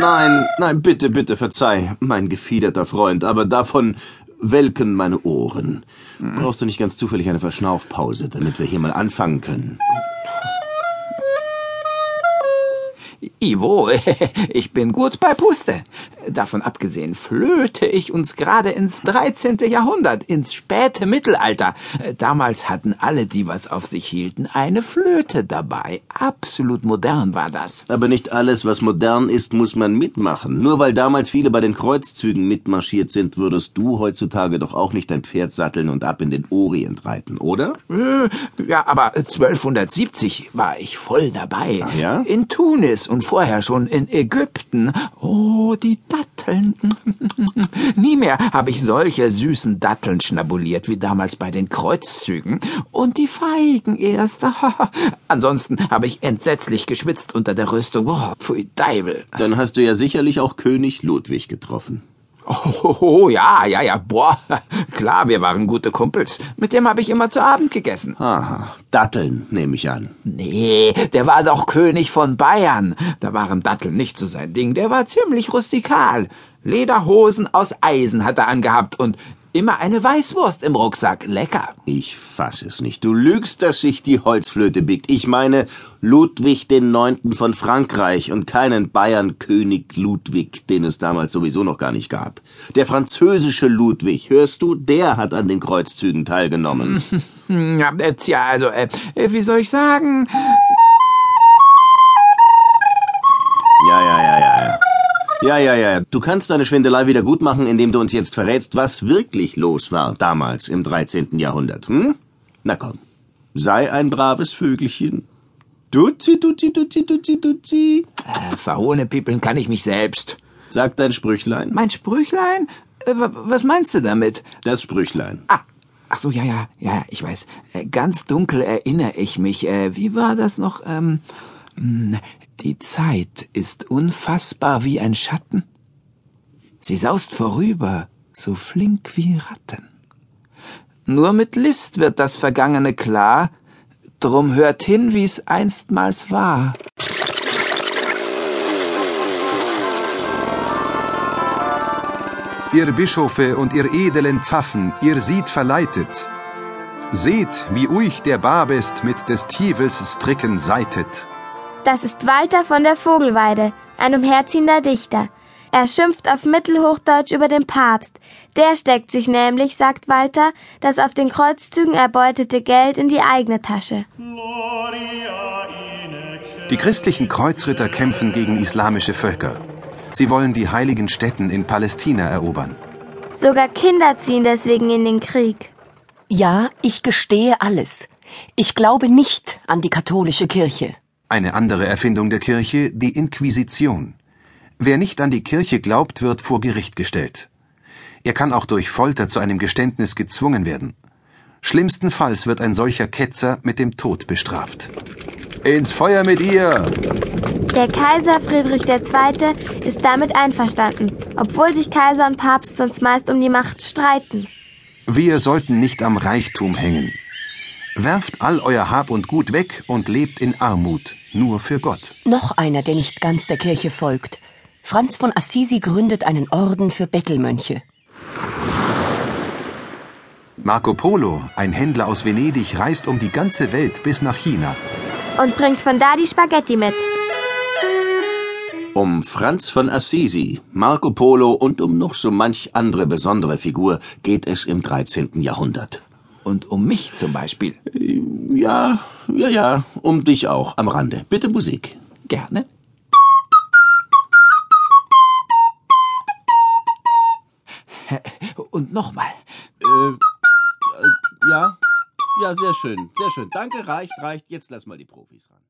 Nein, nein, bitte, bitte, verzeih, mein gefiederter Freund, aber davon welken meine Ohren. Brauchst du nicht ganz zufällig eine Verschnaufpause, damit wir hier mal anfangen können? Ivo, ich bin gut bei Puste. Davon abgesehen flöte ich uns gerade ins 13. Jahrhundert, ins späte Mittelalter. Damals hatten alle, die was auf sich hielten, eine Flöte dabei. Absolut modern war das. Aber nicht alles, was modern ist, muss man mitmachen. Nur weil damals viele bei den Kreuzzügen mitmarschiert sind, würdest du heutzutage doch auch nicht dein Pferd satteln und ab in den Orient reiten, oder? Äh, Ja, aber 1270 war ich voll dabei. Ach ja? In Tunis und vorher schon in Ägypten. Oh, die Datteln. Nie mehr habe ich solche süßen Datteln schnabuliert wie damals bei den Kreuzzügen. Und die Feigen erst. Ansonsten habe ich entsetzlich geschwitzt unter der Rüstung. Oh, pfui Deibel. Dann hast du ja sicherlich auch König Ludwig getroffen. Oh, oh, ja, ja, ja, boah. Klar, wir waren gute Kumpels. Mit dem habe ich immer zu Abend gegessen. Aha, Datteln, nehme ich an. Nee, der war doch König von Bayern. Da waren Datteln nicht so sein Ding. Der war ziemlich rustikal. Lederhosen aus Eisen hat er angehabt und immer eine Weißwurst im Rucksack. Lecker. Ich fass es nicht. Du lügst, dass sich die Holzflöte biegt. Ich meine Ludwig den Neunten von Frankreich und keinen Bayern-König Ludwig, den es damals sowieso noch gar nicht gab. Der französische Ludwig, hörst du, der hat an den Kreuzzügen teilgenommen. Ja, äh, tja, also, äh, wie soll ich sagen? Ja, ja, ja. Du kannst deine Schwindelei wieder gut machen, indem du uns jetzt verrätst, was wirklich los war damals im 13. Jahrhundert. Hm? Na komm, sei ein braves Vögelchen. Duzi, duzi, duzi, duzi, duzi. Äh, verhohne Piepeln kann ich mich selbst. Sag dein Sprüchlein. Mein Sprüchlein? Äh, wa- was meinst du damit? Das Sprüchlein. Ah, ach so, ja, ja, ja, ich weiß. Äh, ganz dunkel erinnere ich mich. Äh, wie war das noch? Ähm, die Zeit ist unfassbar wie ein Schatten. Sie saust vorüber, so flink wie Ratten. Nur mit List wird das Vergangene klar, drum hört hin, wie's einstmals war. Ihr Bischofe und ihr edelen Pfaffen, ihr sieht verleitet. Seht, wie euch der Babest mit des Tivels Stricken seitet. Das ist Walter von der Vogelweide, ein umherziehender Dichter. Er schimpft auf Mittelhochdeutsch über den Papst. Der steckt sich nämlich, sagt Walter, das auf den Kreuzzügen erbeutete Geld in die eigene Tasche. Die christlichen Kreuzritter kämpfen gegen islamische Völker. Sie wollen die heiligen Stätten in Palästina erobern. Sogar Kinder ziehen deswegen in den Krieg. Ja, ich gestehe alles. Ich glaube nicht an die katholische Kirche. Eine andere Erfindung der Kirche, die Inquisition. Wer nicht an die Kirche glaubt, wird vor Gericht gestellt. Er kann auch durch Folter zu einem Geständnis gezwungen werden. Schlimmstenfalls wird ein solcher Ketzer mit dem Tod bestraft. Ins Feuer mit ihr! Der Kaiser Friedrich II. ist damit einverstanden, obwohl sich Kaiser und Papst sonst meist um die Macht streiten. Wir sollten nicht am Reichtum hängen. Werft all euer Hab und Gut weg und lebt in Armut, nur für Gott. Noch einer, der nicht ganz der Kirche folgt. Franz von Assisi gründet einen Orden für Bettelmönche. Marco Polo, ein Händler aus Venedig, reist um die ganze Welt bis nach China. Und bringt von da die Spaghetti mit. Um Franz von Assisi, Marco Polo und um noch so manch andere besondere Figur geht es im 13. Jahrhundert. Und um mich zum Beispiel. Ja, ja, ja, um dich auch am Rande. Bitte Musik. Gerne. Und nochmal. Äh, ja, ja, sehr schön, sehr schön. Danke, reicht, reicht. Jetzt lass mal die Profis ran.